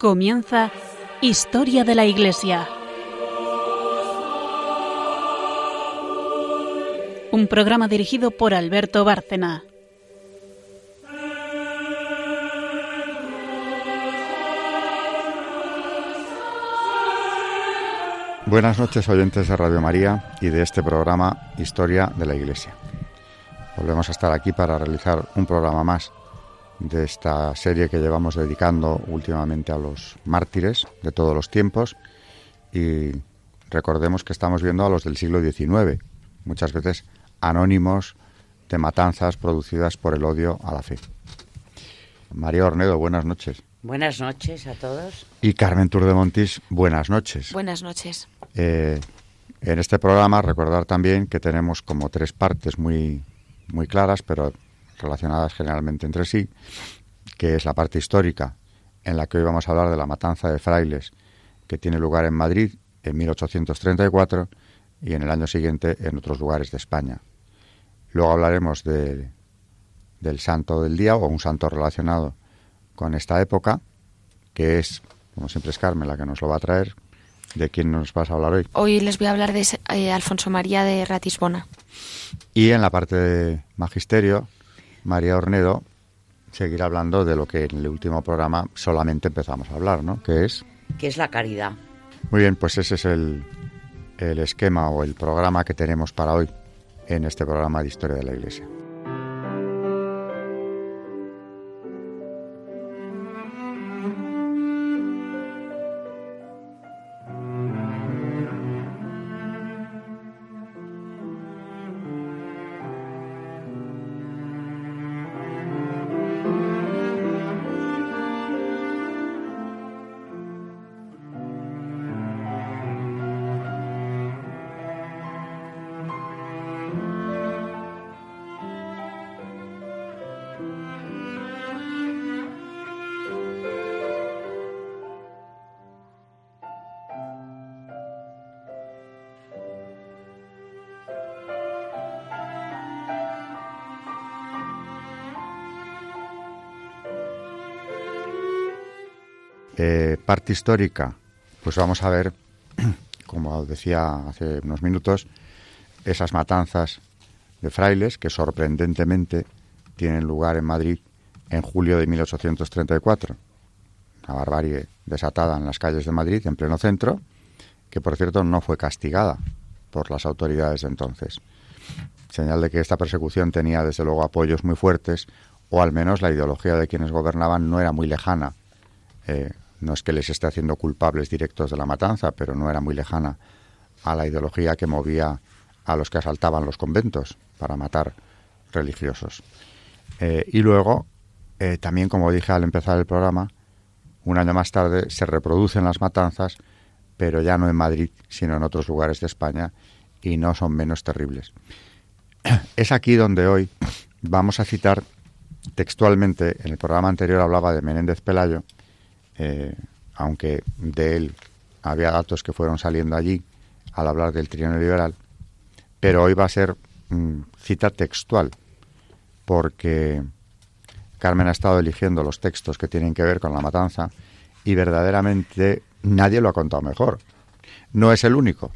Comienza Historia de la Iglesia. Un programa dirigido por Alberto Bárcena. Buenas noches oyentes de Radio María y de este programa Historia de la Iglesia. Volvemos a estar aquí para realizar un programa más de esta serie que llevamos dedicando últimamente a los mártires de todos los tiempos y recordemos que estamos viendo a los del siglo XIX, muchas veces anónimos de matanzas producidas por el odio a la fe. María Ornedo, buenas noches. Buenas noches a todos. Y Carmen Tour de Montis, buenas noches. Buenas noches. Eh, en este programa recordar también que tenemos como tres partes muy, muy claras, pero relacionadas generalmente entre sí, que es la parte histórica, en la que hoy vamos a hablar de la matanza de frailes que tiene lugar en Madrid en 1834 y en el año siguiente en otros lugares de España. Luego hablaremos de, del santo del día o un santo relacionado con esta época, que es, como siempre es Carmen la que nos lo va a traer. ¿De quién nos vas a hablar hoy? Hoy les voy a hablar de eh, Alfonso María de Ratisbona. Y en la parte de magisterio María Ornedo seguirá hablando de lo que en el último programa solamente empezamos a hablar, ¿no? Que es... Que es la caridad. Muy bien, pues ese es el, el esquema o el programa que tenemos para hoy en este programa de Historia de la Iglesia. Parte histórica, pues vamos a ver, como decía hace unos minutos, esas matanzas de frailes que sorprendentemente tienen lugar en Madrid en julio de 1834. Una barbarie desatada en las calles de Madrid, en pleno centro, que por cierto no fue castigada por las autoridades de entonces. Señal de que esta persecución tenía desde luego apoyos muy fuertes, o al menos la ideología de quienes gobernaban no era muy lejana eh, no es que les esté haciendo culpables directos de la matanza, pero no era muy lejana a la ideología que movía a los que asaltaban los conventos para matar religiosos. Eh, y luego, eh, también como dije al empezar el programa, un año más tarde se reproducen las matanzas, pero ya no en Madrid, sino en otros lugares de España, y no son menos terribles. Es aquí donde hoy vamos a citar textualmente, en el programa anterior hablaba de Menéndez Pelayo, eh, aunque de él había datos que fueron saliendo allí al hablar del trienio liberal, pero hoy va a ser mm, cita textual, porque Carmen ha estado eligiendo los textos que tienen que ver con la matanza y verdaderamente nadie lo ha contado mejor. No es el único.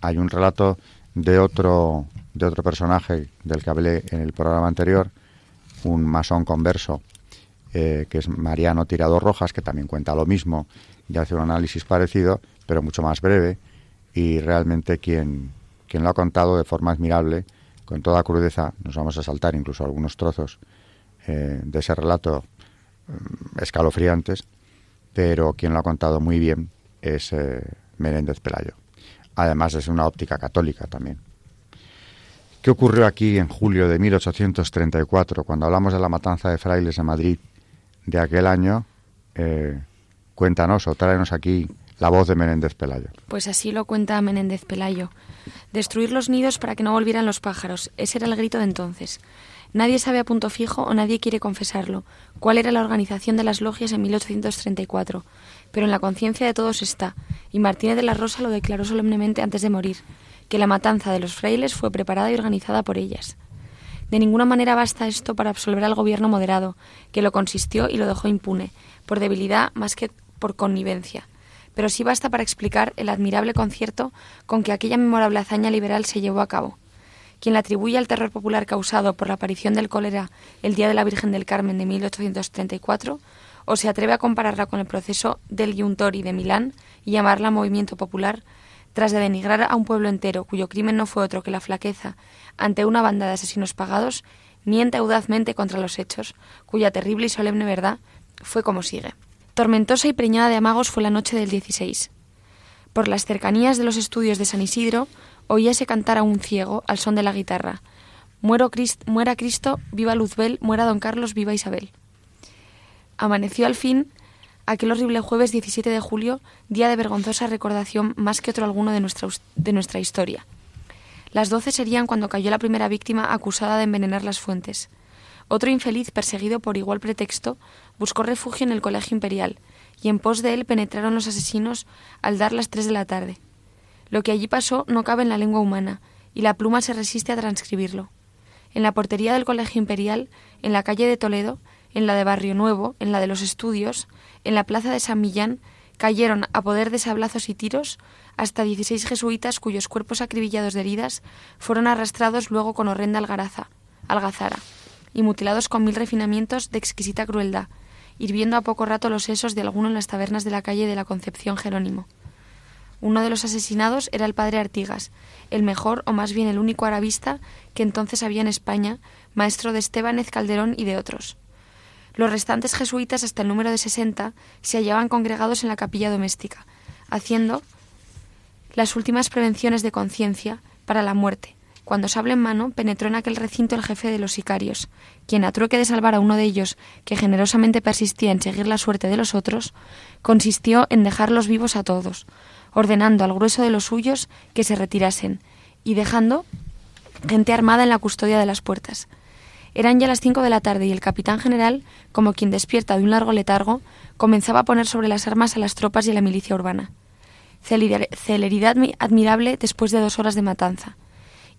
Hay un relato de otro de otro personaje del que hablé en el programa anterior, un masón converso eh, que es Mariano Tirado Rojas, que también cuenta lo mismo y hace un análisis parecido, pero mucho más breve, y realmente quien, quien lo ha contado de forma admirable, con toda crudeza, nos vamos a saltar incluso algunos trozos eh, de ese relato mm, escalofriantes, pero quien lo ha contado muy bien es eh, Menéndez Pelayo. Además es una óptica católica también. ¿Qué ocurrió aquí en julio de 1834, cuando hablamos de la matanza de frailes en Madrid de aquel año, eh, cuéntanos o tráenos aquí la voz de Menéndez Pelayo. Pues así lo cuenta Menéndez Pelayo. Destruir los nidos para que no volvieran los pájaros, ese era el grito de entonces. Nadie sabe a punto fijo o nadie quiere confesarlo cuál era la organización de las logias en 1834, pero en la conciencia de todos está, y Martínez de la Rosa lo declaró solemnemente antes de morir, que la matanza de los frailes fue preparada y organizada por ellas. De ninguna manera basta esto para absolver al gobierno moderado, que lo consistió y lo dejó impune, por debilidad más que por connivencia, pero sí basta para explicar el admirable concierto con que aquella memorable hazaña liberal se llevó a cabo. Quien la atribuye al terror popular causado por la aparición del cólera el día de la Virgen del Carmen de 1834, o se atreve a compararla con el proceso del Giuntori de Milán y llamarla movimiento popular, tras de denigrar a un pueblo entero cuyo crimen no fue otro que la flaqueza ante una banda de asesinos pagados, miente audazmente contra los hechos, cuya terrible y solemne verdad fue como sigue. Tormentosa y preñada de amagos fue la noche del 16. Por las cercanías de los estudios de San Isidro oíase cantar a un ciego al son de la guitarra. Muero muera Cristo, viva Luzbel, muera Don Carlos, viva Isabel. Amaneció al fin aquel horrible jueves 17 de julio, día de vergonzosa recordación más que otro alguno de nuestra, de nuestra historia. Las doce serían cuando cayó la primera víctima acusada de envenenar las fuentes. Otro infeliz, perseguido por igual pretexto, buscó refugio en el Colegio Imperial, y en pos de él penetraron los asesinos al dar las tres de la tarde. Lo que allí pasó no cabe en la lengua humana, y la pluma se resiste a transcribirlo. En la portería del Colegio Imperial, en la calle de Toledo, en la de Barrio Nuevo, en la de los Estudios, en la plaza de San Millán, cayeron a poder de sablazos y tiros hasta dieciséis jesuitas cuyos cuerpos acribillados de heridas fueron arrastrados luego con horrenda algaraza, algazara y mutilados con mil refinamientos de exquisita crueldad, hirviendo a poco rato los sesos de alguno en las tabernas de la calle de la Concepción Jerónimo. Uno de los asesinados era el padre Artigas, el mejor o más bien el único arabista que entonces había en España, maestro de Estebanez Calderón y de otros. Los restantes jesuitas, hasta el número de sesenta, se hallaban congregados en la capilla doméstica, haciendo las últimas prevenciones de conciencia para la muerte. Cuando sable en mano, penetró en aquel recinto el jefe de los sicarios, quien, a trueque de salvar a uno de ellos, que generosamente persistía en seguir la suerte de los otros, consistió en dejarlos vivos a todos, ordenando al grueso de los suyos que se retirasen, y dejando gente armada en la custodia de las puertas. Eran ya las cinco de la tarde y el capitán general, como quien despierta de un largo letargo, comenzaba a poner sobre las armas a las tropas y a la milicia urbana. Celeridad admirable después de dos horas de matanza.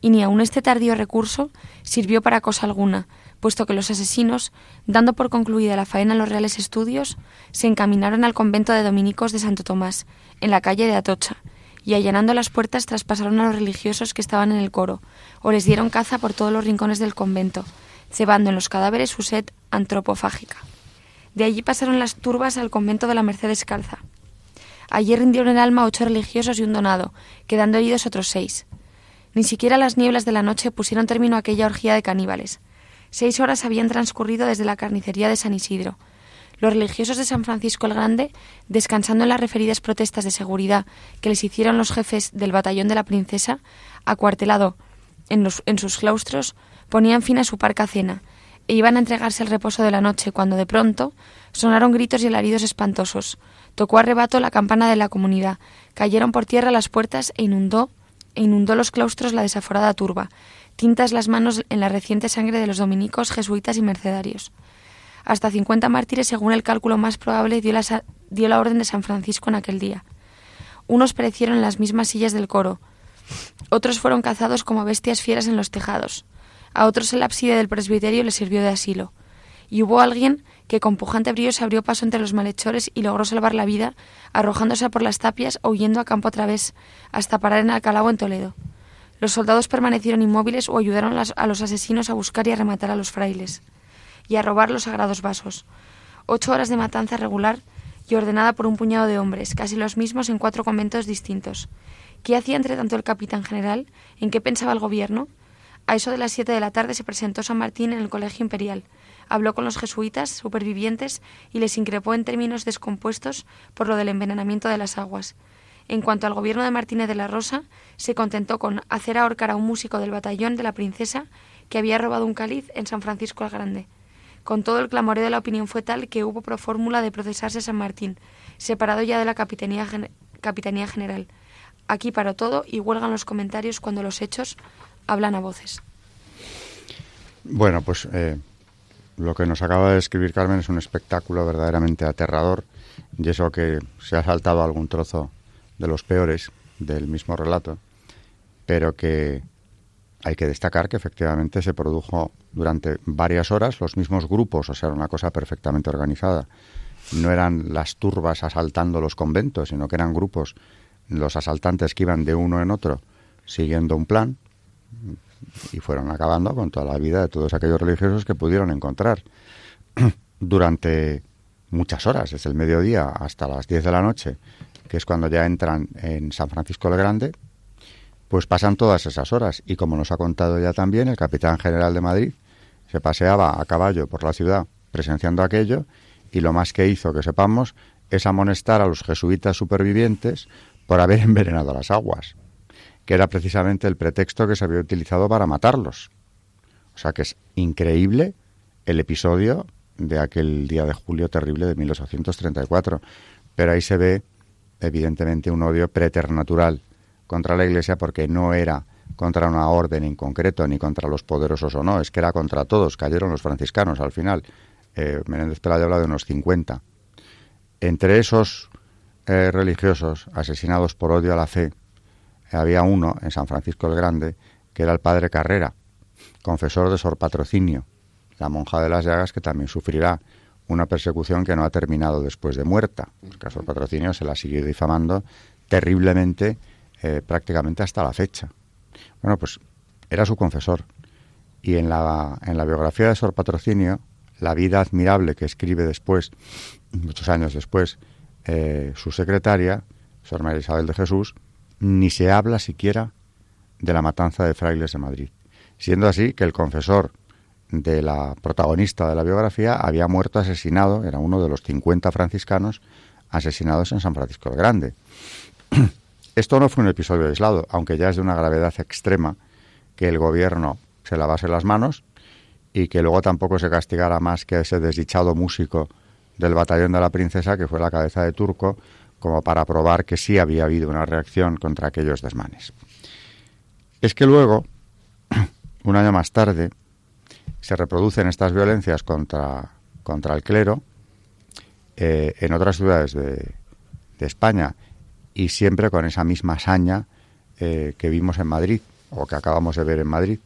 Y ni aun este tardío recurso sirvió para cosa alguna, puesto que los asesinos, dando por concluida la faena en los reales estudios, se encaminaron al convento de dominicos de Santo Tomás, en la calle de Atocha, y allanando las puertas traspasaron a los religiosos que estaban en el coro, o les dieron caza por todos los rincones del convento, cebando en los cadáveres su sed antropofágica. De allí pasaron las turbas al convento de la Merced Descalza. Allí rindieron el alma ocho religiosos y un donado, quedando heridos otros seis. Ni siquiera las nieblas de la noche pusieron término a aquella orgía de caníbales. Seis horas habían transcurrido desde la carnicería de San Isidro. Los religiosos de San Francisco el Grande, descansando en las referidas protestas de seguridad que les hicieron los jefes del batallón de la princesa, acuartelado en, en sus claustros, ponían fin a su parca cena e iban a entregarse al reposo de la noche cuando de pronto sonaron gritos y alaridos espantosos. Tocó a rebato la campana de la comunidad, cayeron por tierra las puertas e inundó, e inundó los claustros la desaforada turba, tintas las manos en la reciente sangre de los dominicos, jesuitas y mercedarios. Hasta cincuenta mártires, según el cálculo más probable, dio la, dio la orden de San Francisco en aquel día. Unos perecieron en las mismas sillas del coro, otros fueron cazados como bestias fieras en los tejados. A otros el ábside del presbiterio le sirvió de asilo. Y hubo alguien que con pujante brío se abrió paso entre los malhechores y logró salvar la vida, arrojándose por las tapias o huyendo a campo a través, hasta parar en Alcalá o en Toledo. Los soldados permanecieron inmóviles o ayudaron a los asesinos a buscar y a rematar a los frailes, y a robar los sagrados vasos. Ocho horas de matanza regular y ordenada por un puñado de hombres, casi los mismos en cuatro conventos distintos. ¿Qué hacía entre tanto el capitán general? ¿En qué pensaba el gobierno? A eso de las siete de la tarde se presentó San Martín en el Colegio Imperial. Habló con los jesuitas supervivientes y les increpó en términos descompuestos por lo del envenenamiento de las aguas. En cuanto al gobierno de Martínez de la Rosa, se contentó con hacer ahorcar a un músico del batallón de la princesa que había robado un cáliz en San Francisco el Grande. Con todo el clamoreo de la opinión fue tal que hubo pro fórmula de procesarse San Martín, separado ya de la Capitanía, Capitanía General. Aquí paró todo y huelgan los comentarios cuando los hechos hablan a voces. Bueno, pues eh, lo que nos acaba de describir Carmen es un espectáculo verdaderamente aterrador y eso que se ha saltado algún trozo de los peores del mismo relato, pero que hay que destacar que efectivamente se produjo durante varias horas los mismos grupos, o sea, una cosa perfectamente organizada. no eran las turbas asaltando los conventos, sino que eran grupos, los asaltantes que iban de uno en otro siguiendo un plan y fueron acabando con toda la vida de todos aquellos religiosos que pudieron encontrar durante muchas horas, desde el mediodía hasta las 10 de la noche, que es cuando ya entran en San Francisco el Grande, pues pasan todas esas horas. Y como nos ha contado ya también, el capitán general de Madrid se paseaba a caballo por la ciudad presenciando aquello y lo más que hizo, que sepamos, es amonestar a los jesuitas supervivientes por haber envenenado las aguas, que era precisamente el pretexto que se había utilizado para matarlos. O sea que es increíble el episodio de aquel día de julio terrible de 1834. Pero ahí se ve, evidentemente, un odio preternatural contra la Iglesia porque no era contra una orden en concreto ni contra los poderosos o no, es que era contra todos. Cayeron los franciscanos al final. Eh, Menéndez Pelayo habla de unos 50. Entre esos eh, religiosos asesinados por odio a la fe, había uno en San Francisco el Grande que era el padre Carrera, confesor de Sor Patrocinio, la monja de las llagas que también sufrirá una persecución que no ha terminado después de muerta. Caso del patrocinio se la sigue difamando terriblemente eh, prácticamente hasta la fecha. Bueno, pues era su confesor. Y en la, en la biografía de Sor Patrocinio, la vida admirable que escribe después, muchos años después, eh, su secretaria, Sor María Isabel de Jesús, ni se habla siquiera de la matanza de frailes de Madrid. Siendo así que el confesor de la protagonista de la biografía había muerto asesinado, era uno de los 50 franciscanos asesinados en San Francisco el Grande. Esto no fue un episodio aislado, aunque ya es de una gravedad extrema que el gobierno se lavase las manos y que luego tampoco se castigara más que a ese desdichado músico del batallón de la princesa, que fue la cabeza de Turco, como para probar que sí había habido una reacción contra aquellos desmanes. Es que luego, un año más tarde, se reproducen estas violencias contra, contra el clero eh, en otras ciudades de, España y siempre con esa misma hazaña eh, que vimos en Madrid o que acabamos de ver en Madrid.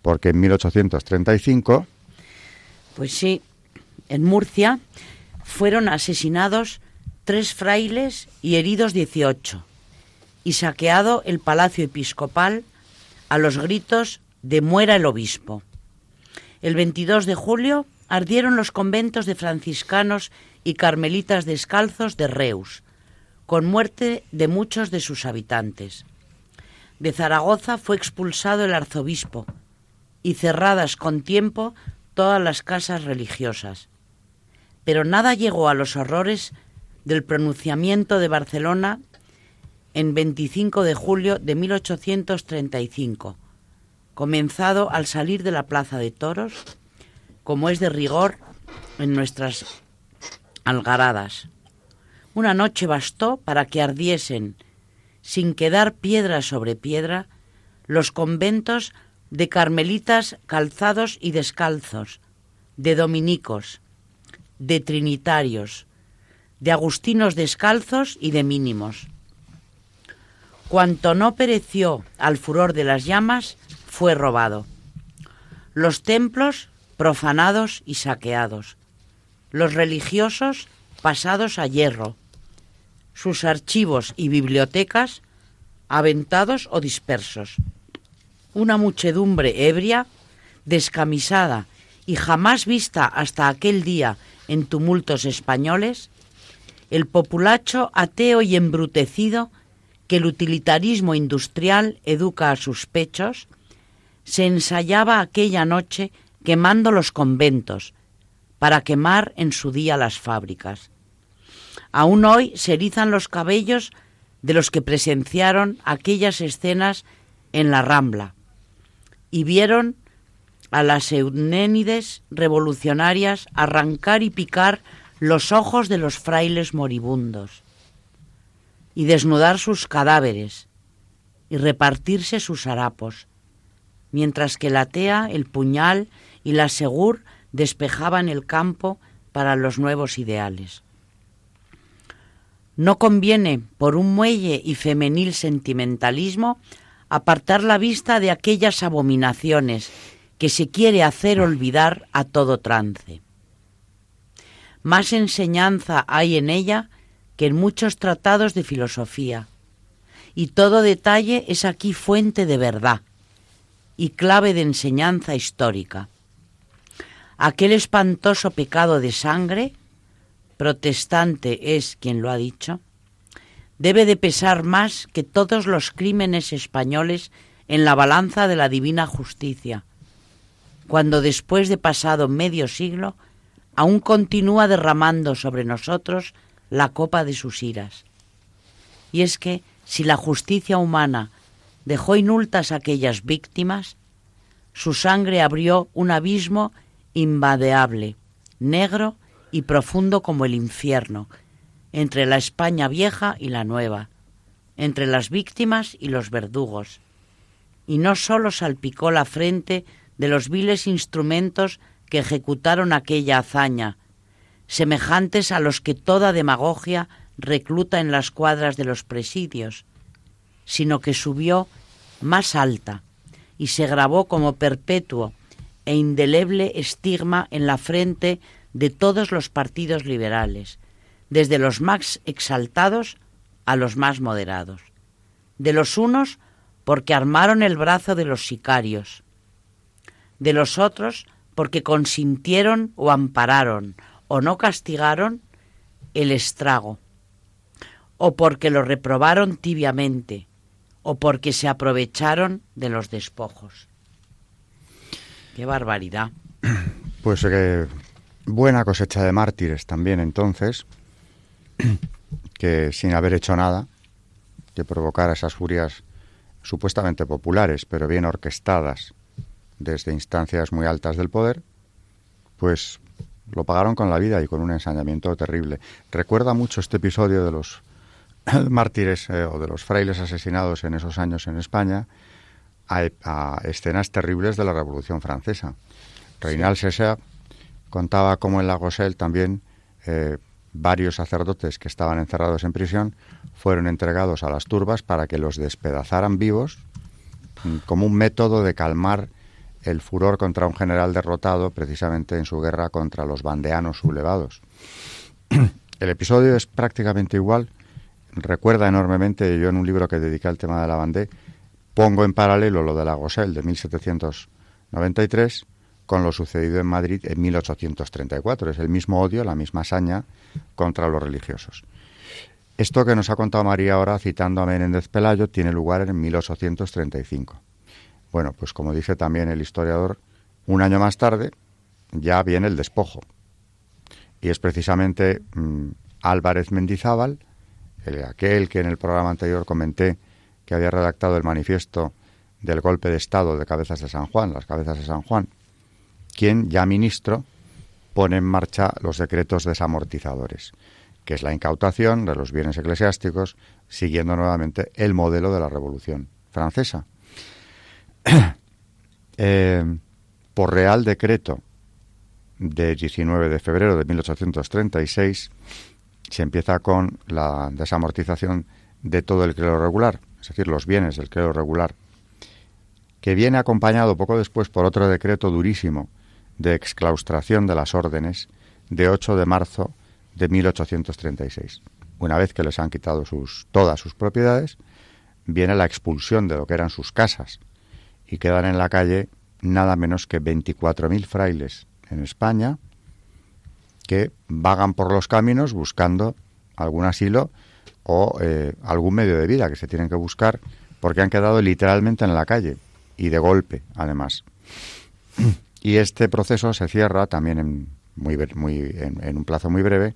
Porque en 1835... Pues sí, en Murcia fueron asesinados tres frailes y heridos 18 y saqueado el palacio episcopal a los gritos de muera el obispo. El 22 de julio ardieron los conventos de franciscanos y carmelitas descalzos de Reus, con muerte de muchos de sus habitantes. De Zaragoza fue expulsado el arzobispo y cerradas con tiempo todas las casas religiosas. Pero nada llegó a los horrores del pronunciamiento de Barcelona en 25 de julio de 1835 comenzado al salir de la plaza de toros, como es de rigor en nuestras algaradas. Una noche bastó para que ardiesen, sin quedar piedra sobre piedra, los conventos de carmelitas calzados y descalzos, de dominicos, de trinitarios, de agustinos descalzos y de mínimos. Cuanto no pereció al furor de las llamas, fue robado. Los templos profanados y saqueados. Los religiosos pasados a hierro. Sus archivos y bibliotecas aventados o dispersos. Una muchedumbre ebria, descamisada y jamás vista hasta aquel día en tumultos españoles, el populacho ateo y embrutecido que el utilitarismo industrial educa a sus pechos, se ensayaba aquella noche quemando los conventos para quemar en su día las fábricas. Aún hoy se erizan los cabellos de los que presenciaron aquellas escenas en la Rambla y vieron a las eunénides revolucionarias arrancar y picar los ojos de los frailes moribundos y desnudar sus cadáveres y repartirse sus harapos mientras que la tea, el puñal y la segur despejaban el campo para los nuevos ideales. No conviene, por un muelle y femenil sentimentalismo, apartar la vista de aquellas abominaciones que se quiere hacer olvidar a todo trance. Más enseñanza hay en ella que en muchos tratados de filosofía. Y todo detalle es aquí fuente de verdad y clave de enseñanza histórica. Aquel espantoso pecado de sangre, protestante es quien lo ha dicho, debe de pesar más que todos los crímenes españoles en la balanza de la divina justicia, cuando después de pasado medio siglo aún continúa derramando sobre nosotros la copa de sus iras. Y es que si la justicia humana dejó inultas aquellas víctimas, su sangre abrió un abismo invadeable, negro y profundo como el infierno, entre la España vieja y la nueva, entre las víctimas y los verdugos. Y no sólo salpicó la frente de los viles instrumentos que ejecutaron aquella hazaña, semejantes a los que toda demagogia recluta en las cuadras de los presidios, sino que subió más alta y se grabó como perpetuo e indeleble estigma en la frente de todos los partidos liberales, desde los más exaltados a los más moderados. De los unos porque armaron el brazo de los sicarios, de los otros porque consintieron o ampararon o no castigaron el estrago, o porque lo reprobaron tibiamente, o porque se aprovecharon de los despojos. Qué barbaridad. Pues que buena cosecha de mártires también entonces, que sin haber hecho nada, que provocara esas furias supuestamente populares, pero bien orquestadas desde instancias muy altas del poder, pues lo pagaron con la vida y con un ensañamiento terrible. Recuerda mucho este episodio de los mártires eh, o de los frailes asesinados en esos años en España a, escenas terribles de la Revolución Francesa. Reinal César contaba cómo en la Gosel también eh, varios sacerdotes que estaban encerrados en prisión fueron entregados a las turbas para que los despedazaran vivos mm, como un método de calmar el furor contra un general derrotado precisamente en su guerra contra los bandeanos sublevados. El episodio es prácticamente igual, recuerda enormemente, yo en un libro que dediqué al tema de la bandé, pongo en paralelo lo de la Gosel de 1793 con lo sucedido en Madrid en 1834. Es el mismo odio, la misma hazaña contra los religiosos. Esto que nos ha contado María ahora, citando a Menéndez Pelayo, tiene lugar en 1835. Bueno, pues como dice también el historiador, un año más tarde ya viene el despojo. Y es precisamente mm, Álvarez Mendizábal, el, aquel que en el programa anterior comenté que había redactado el manifiesto del golpe de Estado de Cabezas de San Juan, las Cabezas de San Juan, quien, ya ministro, pone en marcha los decretos desamortizadores, que es la incautación de los bienes eclesiásticos, siguiendo nuevamente el modelo de la Revolución Francesa. Eh, por Real Decreto de 19 de febrero de 1836 se empieza con la desamortización de todo el clero regular, es decir, los bienes del clero regular, que viene acompañado poco después por otro decreto durísimo de exclaustración de las órdenes de 8 de marzo de 1836. Una vez que les han quitado sus, todas sus propiedades, viene la expulsión de lo que eran sus casas, y quedan en la calle nada menos que 24.000 frailes en España que vagan por los caminos buscando algún asilo o eh, algún medio de vida que se tienen que buscar porque han quedado literalmente en la calle y de golpe, además. Y este proceso se cierra también en, muy, muy, en, un plazo muy breve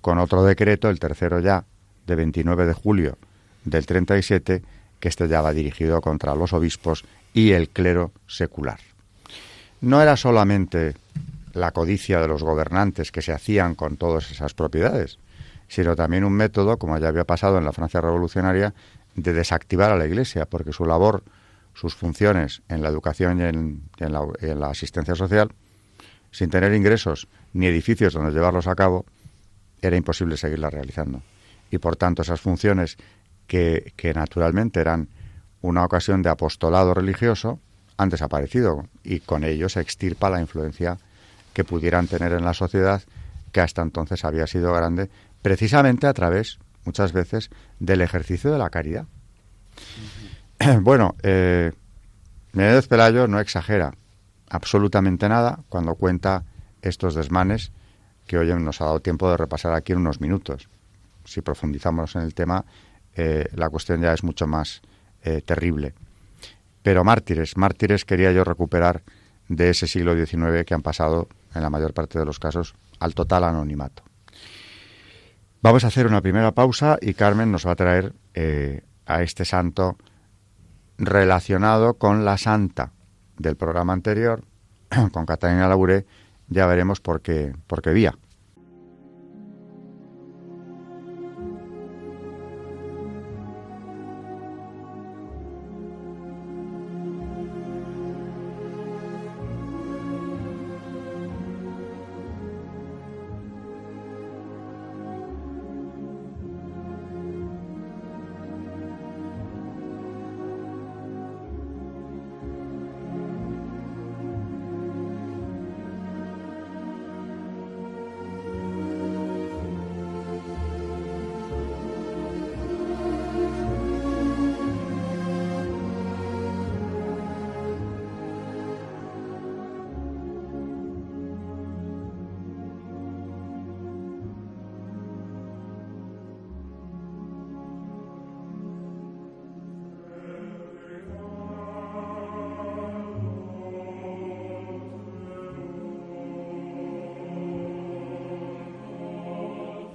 con otro decreto, el tercero ya, de 29 de julio del 37, que este ya va dirigido contra los obispos y el clero secular. No era solamente la codicia de los gobernantes que se hacían con todas esas propiedades, sino también un método, como ya había pasado en la Francia revolucionaria, de desactivar a la Iglesia, porque su labor, sus funciones en la educación y en, la, en la asistencia social, sin tener ingresos ni edificios donde llevarlos a cabo, era imposible seguirlas realizando. Y por tanto esas funciones que, que naturalmente eran una ocasión de apostolado religioso han desaparecido y con ello se extirpa la influencia que pudieran tener en la sociedad que hasta entonces había sido grande, precisamente a través, muchas veces, del ejercicio de la caridad. Bueno, eh, Menéndez Pelayo no exagera absolutamente nada cuando cuenta estos desmanes que hoy nos ha dado tiempo de repasar aquí en unos minutos. Si profundizamos en el tema, eh, la cuestión ya es mucho más eh, terrible. Pero mártires, mártires quería yo recuperar de ese siglo XIX que han pasado, en la mayor parte de los casos, al total anonimato. Vamos a hacer una primera pausa y Carmen nos va a traer eh, a este santo relacionado con la santa del programa anterior, con Catalina Labouré, ya veremos por qué, por qué vía.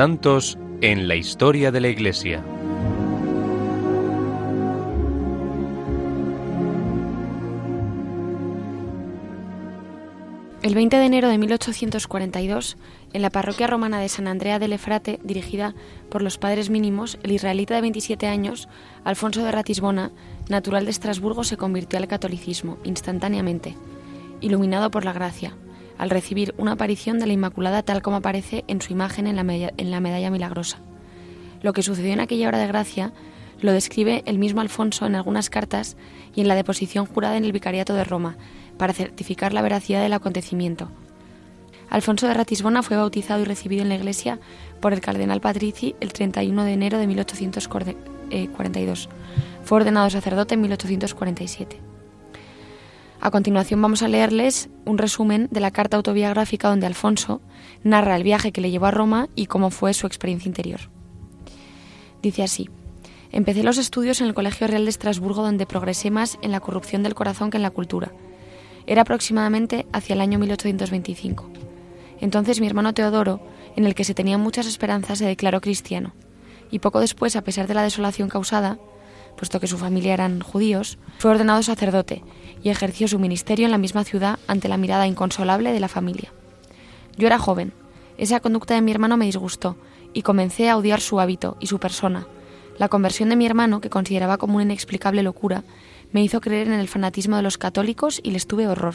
Santos en la historia de la Iglesia. El 20 de enero de 1842, en la parroquia romana de San Andrea del Efrate, dirigida por los padres mínimos, el israelita de 27 años, Alfonso de Ratisbona, natural de Estrasburgo, se convirtió al catolicismo instantáneamente, iluminado por la gracia, al recibir una aparición de la Inmaculada tal como aparece en su imagen en la, medalla milagrosa. Lo que sucedió en aquella hora de gracia lo describe el mismo Alfonso en algunas cartas y en la deposición jurada en el Vicariato de Roma, para certificar la veracidad del acontecimiento. Alfonso de Ratisbona fue bautizado y recibido en la iglesia por el cardenal Patrici el 31 de enero de 1842. Fue ordenado sacerdote en 1847. A continuación vamos a leerles un resumen de la carta autobiográfica donde Alfonso narra el viaje que le llevó a Roma y cómo fue su experiencia interior. Dice así, empecé los estudios en el Colegio Real de Estrasburgo donde progresé más en la corrupción del corazón que en la cultura. Era aproximadamente hacia el año 1825. Entonces mi hermano Teodoro, en el que se tenían muchas esperanzas, se declaró cristiano, y poco después, a pesar de la desolación causada, puesto que su familia eran judíos, fue ordenado sacerdote y ejerció su ministerio en la misma ciudad ante la mirada inconsolable de la familia. Yo era joven. Esa conducta de mi hermano me disgustó y comencé a odiar su hábito y su persona. La conversión de mi hermano, que consideraba como una inexplicable locura, me hizo creer en el fanatismo de los católicos y les tuve horror.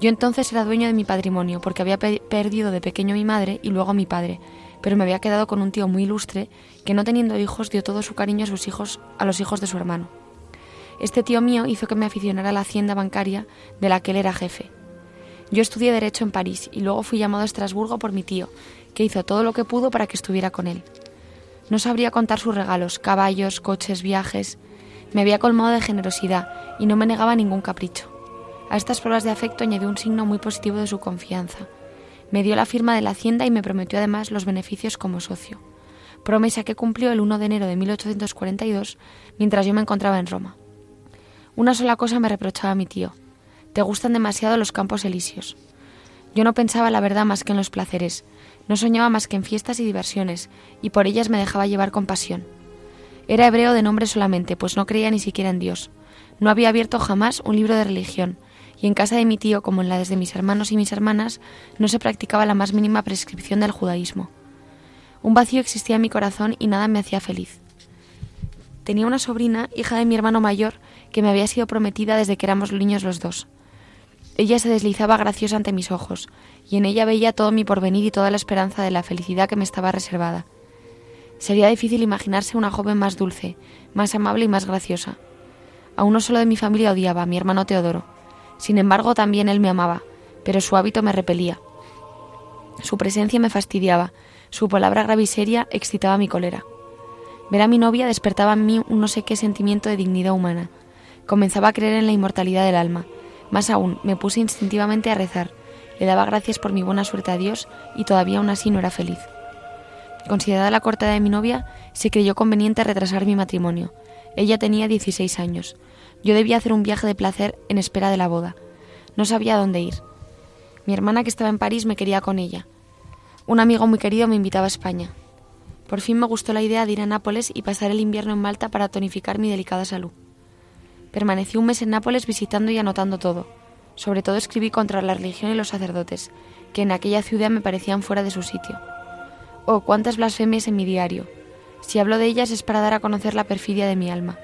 Yo entonces era dueño de mi patrimonio porque había perdido de pequeño a mi madre y luego a mi padre, pero me había quedado con un tío muy ilustre que no teniendo hijos dio todo su cariño a sus hijos, a los hijos de su hermano. Este tío mío hizo que me aficionara a la hacienda bancaria de la que él era jefe. Yo estudié Derecho en París y luego fui llamado a Estrasburgo por mi tío, que hizo todo lo que pudo para que estuviera con él. No sabría contar sus regalos, caballos, coches, viajes. Me había colmado de generosidad y no me negaba ningún capricho. A estas pruebas de afecto añadió un signo muy positivo de su confianza. Me dio la firma de la hacienda y me prometió además los beneficios como socio. Promesa que cumplió el 1 de enero de 1842 mientras yo me encontraba en Roma. Una sola cosa me reprochaba mi tío. Te gustan demasiado los campos elíseos. Yo no pensaba la verdad más que en los placeres, no soñaba más que en fiestas y diversiones, y por ellas me dejaba llevar con pasión. Era hebreo de nombre solamente, pues no creía ni siquiera en Dios. No había abierto jamás un libro de religión, y en casa de mi tío, como en la de mis hermanos y mis hermanas, no se practicaba la más mínima prescripción del judaísmo. Un vacío existía en mi corazón y nada me hacía feliz. Tenía una sobrina, hija de mi hermano mayor, que me había sido prometida desde que éramos niños los dos. Ella se deslizaba graciosa ante mis ojos, y en ella veía todo mi porvenir y toda la esperanza de la felicidad que me estaba reservada. Sería difícil imaginarse una joven más dulce, más amable y más graciosa. A uno solo de mi familia odiaba, a mi hermano Teodoro. Sin embargo, también él me amaba, pero su hábito me repelía. Su presencia me fastidiaba, su palabra grave y seria excitaba mi cólera. Ver a mi novia despertaba en mí un no sé qué sentimiento de dignidad humana. Comenzaba a creer en la inmortalidad del alma. Más aún, me puse instintivamente a rezar. Le daba gracias por mi buena suerte a Dios y todavía aún así no era feliz. Considerada la corta edad de mi novia, se creyó conveniente retrasar mi matrimonio. Ella tenía 16 años. Yo debía hacer un viaje de placer en espera de la boda. No sabía dónde ir. Mi hermana, que estaba en París, me quería con ella. Un amigo muy querido me invitaba a España. Por fin me gustó la idea de ir a Nápoles y pasar el invierno en Malta para tonificar mi delicada salud. Permanecí un mes en Nápoles visitando y anotando todo. Sobre todo escribí contra la religión y los sacerdotes, que en aquella ciudad me parecían fuera de su sitio. Oh, cuántas blasfemias en mi diario. Si hablo de ellas es para dar a conocer la perfidia de mi alma.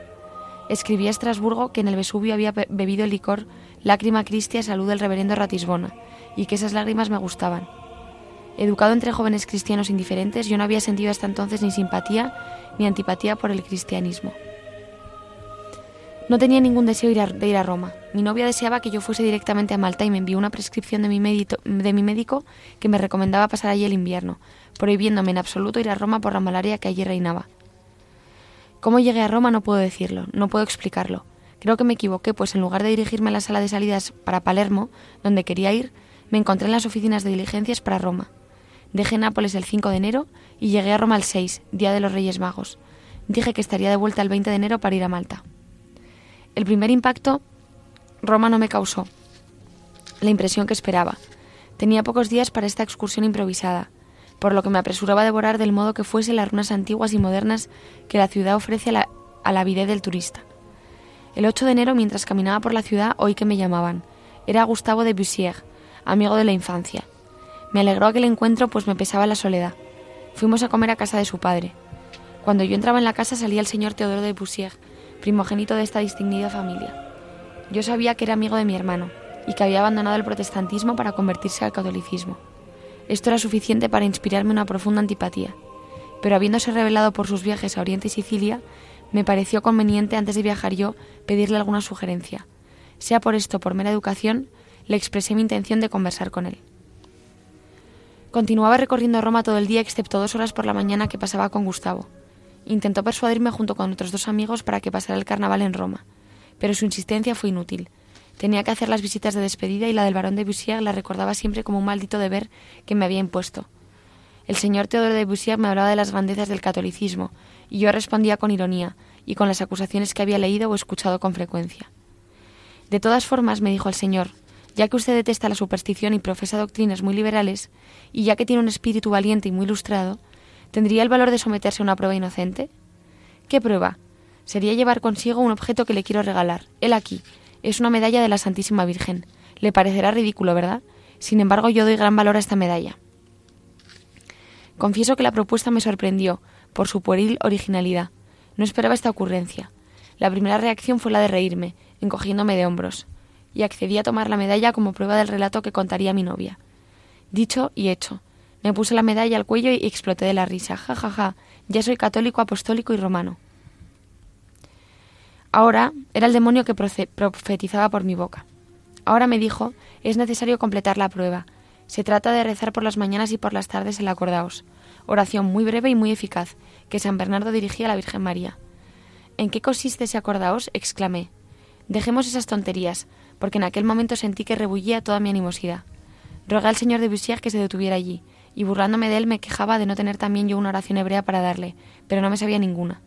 Escribí a Estrasburgo que en el Vesubio había bebido el licor Lágrima Cristia salud del reverendo Ratisbona, y que esas lágrimas me gustaban. Educado entre jóvenes cristianos indiferentes, yo no había sentido hasta entonces ni simpatía ni antipatía por el cristianismo. No tenía ningún deseo de ir a Roma. Mi novia deseaba que yo fuese directamente a Malta y me envió una prescripción de de mi médico que me recomendaba pasar allí el invierno, prohibiéndome en absoluto ir a Roma por la malaria que allí reinaba. ¿Cómo llegué a Roma? No puedo decirlo, no puedo explicarlo. Creo que me equivoqué, pues en lugar de dirigirme a la sala de salidas para Palermo, donde quería ir, me encontré en las oficinas de diligencias para Roma. Dejé Nápoles el 5 de enero y llegué a Roma el 6, día de los Reyes Magos. Dije que estaría de vuelta el 20 de enero para ir a Malta. El primer impacto, Roma no me causó la impresión que esperaba. Tenía pocos días para esta excursión improvisada por lo que me apresuraba a devorar del modo que fuese las ruinas antiguas y modernas que la ciudad ofrece a la, a del turista. El 8 de enero, mientras caminaba por la ciudad, oí que me llamaban. Era Gustavo de Bussier, amigo de la infancia. Me alegró aquel encuentro, pues me pesaba la soledad. Fuimos a comer a casa de su padre. Cuando yo entraba en la casa salía el señor Teodoro de Bussier, primogénito de esta distinguida familia. Yo sabía que era amigo de mi hermano y que había abandonado el protestantismo para convertirse al catolicismo. Esto era suficiente para inspirarme una profunda antipatía, pero habiéndose revelado por sus viajes a Oriente y Sicilia, me pareció conveniente antes de viajar yo pedirle alguna sugerencia. Sea por esto, por mera educación, le expresé mi intención de conversar con él. Continuaba recorriendo Roma todo el día excepto dos horas por la mañana que pasaba con Gustavo. Intentó persuadirme junto con otros dos amigos para que pasara el carnaval en Roma, pero su insistencia fue inútil. Tenía que hacer las visitas de despedida y la del barón de Bussier la recordaba siempre como un maldito deber que me había impuesto. El señor Teodoro de Bussier me hablaba de las grandezas del catolicismo, y yo respondía con ironía y con las acusaciones que había leído o escuchado con frecuencia. De todas formas, me dijo el señor, ya que usted detesta la superstición y profesa doctrinas muy liberales, y ya que tiene un espíritu valiente y muy ilustrado, ¿tendría el valor de someterse a una prueba inocente? ¿Qué prueba? Sería llevar consigo un objeto que le quiero regalar, él aquí, es una medalla de la Santísima Virgen. Le parecerá ridículo, ¿verdad? Sin embargo, yo doy gran valor a esta medalla. Confieso que la propuesta me sorprendió por su pueril originalidad. No esperaba esta ocurrencia. La primera reacción fue la de reírme, encogiéndome de hombros, y accedí a tomar la medalla como prueba del relato que contaría mi novia. Dicho y hecho. Me puse la medalla al cuello y exploté de la risa. Ja, ja, ja. Ya soy católico, apostólico y romano. Ahora era el demonio que profetizaba por mi boca. Ahora me dijo, es necesario completar la prueba. Se trata de rezar por las mañanas y por las tardes el acordaos. Oración muy breve y muy eficaz, que San Bernardo dirigía a la Virgen María. ¿En qué consiste ese acordaos? exclamé. Dejemos esas tonterías, porque en aquel momento sentí que rebullía toda mi animosidad. Rogué al señor de Bussier que se detuviera allí, y burlándome de él me quejaba de no tener también yo una oración hebrea para darle, pero no me sabía ninguna.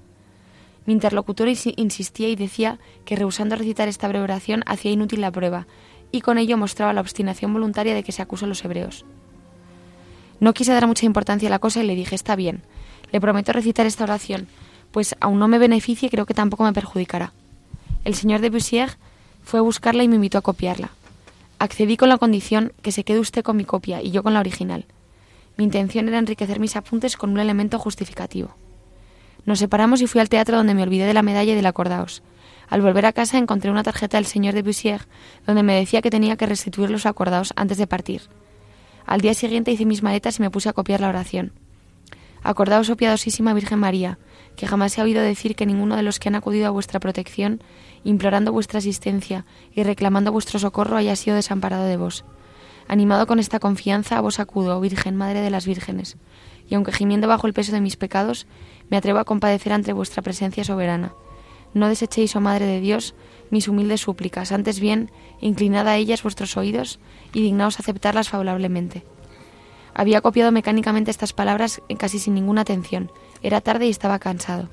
Mi interlocutor insistía y decía que rehusando recitar esta breve oración hacía inútil la prueba, y con ello mostraba la obstinación voluntaria de que se acusa a los hebreos. No quise dar mucha importancia a la cosa y le dije, está bien, le prometo recitar esta oración, pues aun no me beneficie creo que tampoco me perjudicará. El señor de Bussier fue a buscarla y me invitó a copiarla. Accedí con la condición que se quede usted con mi copia y yo con la original. Mi intención era enriquecer mis apuntes con un elemento justificativo. Nos separamos y fui al teatro donde me olvidé de la medalla y del acordaos. Al volver a casa encontré una tarjeta del señor de Bussier donde me decía que tenía que restituir los acordados antes de partir. Al día siguiente hice mis maletas y me puse a copiar la oración. Acordaos, oh piadosísima Virgen María, que jamás he oído decir que ninguno de los que han acudido a vuestra protección, implorando vuestra asistencia y reclamando vuestro socorro, haya sido desamparado de vos. Animado con esta confianza, a vos acudo, oh Virgen Madre de las Vírgenes, y aunque gimiendo bajo el peso de mis pecados, me atrevo a compadecer ante vuestra presencia soberana. No desechéis, oh Madre de Dios, mis humildes súplicas, antes bien, inclinad a ellas vuestros oídos y dignaos aceptarlas favorablemente. Había copiado mecánicamente estas palabras casi sin ninguna atención. Era tarde y estaba cansado.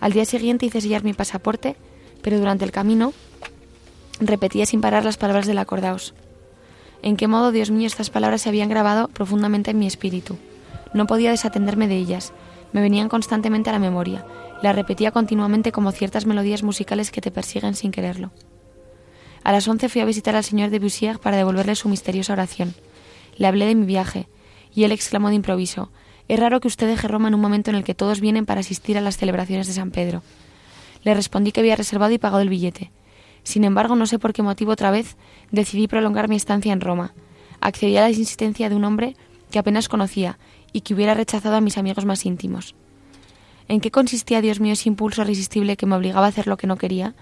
Al día siguiente hice sellar mi pasaporte, pero durante el camino repetía sin parar las palabras del acordaos. En qué modo, Dios mío, estas palabras se habían grabado profundamente en mi espíritu. No podía desatenderme de ellas, me venían constantemente a la memoria, las repetía continuamente como ciertas melodías musicales que te persiguen sin quererlo. A las once fui a visitar al señor de Bussier para devolverle su misteriosa oración. Le hablé de mi viaje, y él exclamó de improviso Es raro que usted deje Roma en un momento en el que todos vienen para asistir a las celebraciones de San Pedro. Le respondí que había reservado y pagado el billete. Sin embargo, no sé por qué motivo otra vez decidí prolongar mi estancia en Roma. Accedí a la insistencia de un hombre que apenas conocía y que hubiera rechazado a mis amigos más íntimos. ¿En qué consistía, Dios mío, ese impulso irresistible que me obligaba a hacer lo que no quería?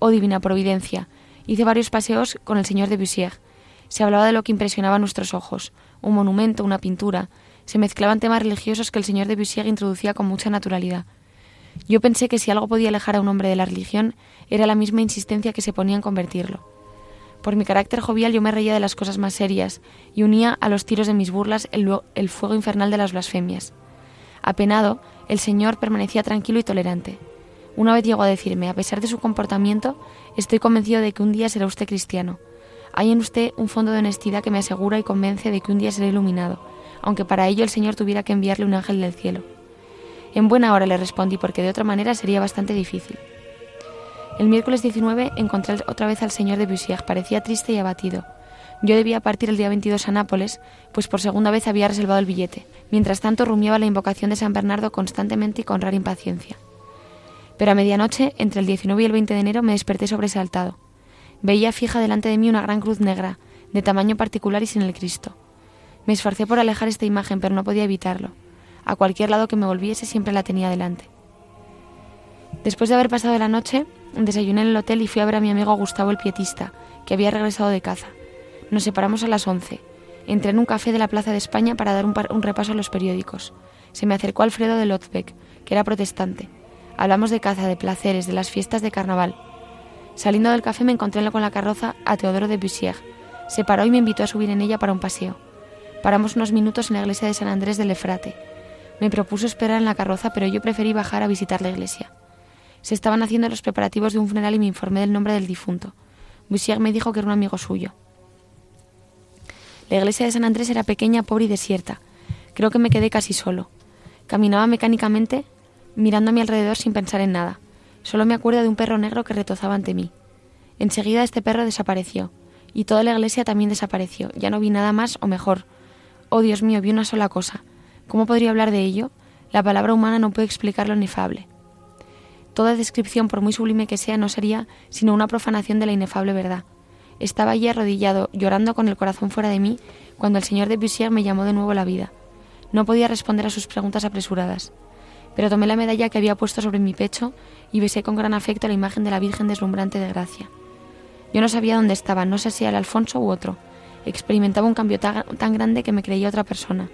Oh divina providencia. Hice varios paseos con el señor de Bussier. Se hablaba de lo que impresionaba a nuestros ojos, un monumento, una pintura. Se mezclaban temas religiosos que el señor de Bussier introducía con mucha naturalidad. Yo pensé que si algo podía alejar a un hombre de la religión, era la misma insistencia que se ponía en convertirlo. Por mi carácter jovial yo me reía de las cosas más serias y unía a los tiros de mis burlas el, fuego infernal de las blasfemias. Apenado, el señor permanecía tranquilo y tolerante. Una vez llegó a decirme, a pesar de su comportamiento, estoy convencido de que un día será usted cristiano. Hay en usted un fondo de honestidad que me asegura y convence de que un día será iluminado, aunque para ello el Señor tuviera que enviarle un ángel del cielo. En buena hora le respondí porque de otra manera sería bastante difícil. El miércoles 19 encontré otra vez al señor de Bussier, parecía triste y abatido. Yo debía partir el día 22 a Nápoles, pues por segunda vez había reservado el billete. Mientras tanto rumiaba la invocación de San Bernardo constantemente y con rara impaciencia. Pero a medianoche, entre el 19 y el 20 de enero, me desperté sobresaltado. Veía fija delante de mí una gran cruz negra, de tamaño particular y sin el Cristo. Me esforcé por alejar esta imagen, pero no podía evitarlo. A cualquier lado que me volviese siempre la tenía delante. Después de haber pasado la noche, desayuné en el hotel y fui a ver a mi amigo Gustavo el Pietista, que había regresado de caza. Nos separamos a las once. Entré en un café de la Plaza de España para dar un, repaso a los periódicos. Se me acercó Alfredo de Lotzbeck, que era protestante. Hablamos de caza, de placeres, de las fiestas de carnaval. Saliendo del café me encontré con la carroza a Teodoro de Bussier. Se paró y me invitó a subir en ella para un paseo. Paramos unos minutos en la iglesia de San Andrés del Efrate. Me propuso esperar en la carroza, pero yo preferí bajar a visitar la iglesia. Se estaban haciendo los preparativos de un funeral y me informé del nombre del difunto. Bussier me dijo que era un amigo suyo. La iglesia de San Andrés era pequeña, pobre y desierta. Creo que me quedé casi solo. Caminaba mecánicamente, mirando a mi alrededor sin pensar en nada. Solo me acuerdo de un perro negro que retozaba ante mí. Enseguida este perro desapareció, y toda la iglesia también desapareció. Ya no vi nada más o mejor. Oh Dios mío, vi una sola cosa. ¿Cómo podría hablar de ello? La palabra humana no puede explicar lo inefable. Toda descripción, por muy sublime que sea, no sería sino una profanación de la inefable verdad. Estaba allí arrodillado, llorando con el corazón fuera de mí, cuando el señor de Bussier me llamó de nuevo la vida. No podía responder a sus preguntas apresuradas, pero tomé la medalla que había puesto sobre mi pecho y besé con gran afecto la imagen de la Virgen deslumbrante de gracia. Yo no sabía dónde estaba, no sé si era Alfonso u otro. Experimentaba un cambio tan grande que me creía otra persona.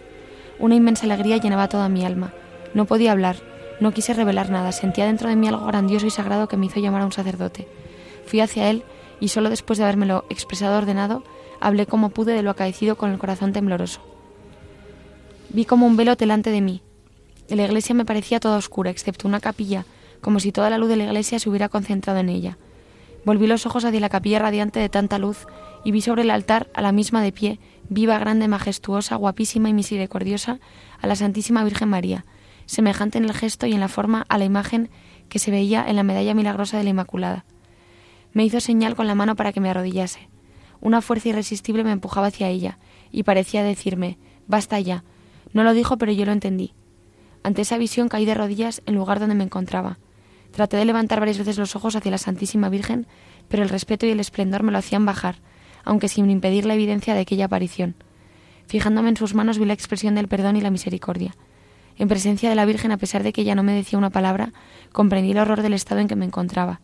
Una inmensa alegría llenaba toda mi alma. No podía hablar, no quise revelar nada, sentía dentro de mí algo grandioso y sagrado que me hizo llamar a un sacerdote. Fui hacia él y solo después de habérmelo expresado ordenado, hablé como pude de lo acaecido con el corazón tembloroso. Vi como un velo delante de mí. La iglesia me parecía toda oscura, excepto una capilla, como si toda la luz de la iglesia se hubiera concentrado en ella. Volví los ojos hacia la capilla radiante de tanta luz y vi sobre el altar, a la misma de pie, viva, grande, majestuosa, guapísima y misericordiosa, a la Santísima Virgen María, semejante en el gesto y en la forma a la imagen que se veía en la medalla milagrosa de la Inmaculada. Me hizo señal con la mano para que me arrodillase. Una fuerza irresistible me empujaba hacia ella y parecía decirme, basta ya. No lo dijo, pero yo lo entendí. Ante esa visión caí de rodillas en lugar donde me encontraba. Traté de levantar varias veces los ojos hacia la Santísima Virgen, pero el respeto y el esplendor me lo hacían bajar, aunque sin impedir la evidencia de aquella aparición. Fijándome en sus manos vi la expresión del perdón y la misericordia. En presencia de la Virgen, a pesar de que ella no me decía una palabra, comprendí el horror del estado en que me encontraba,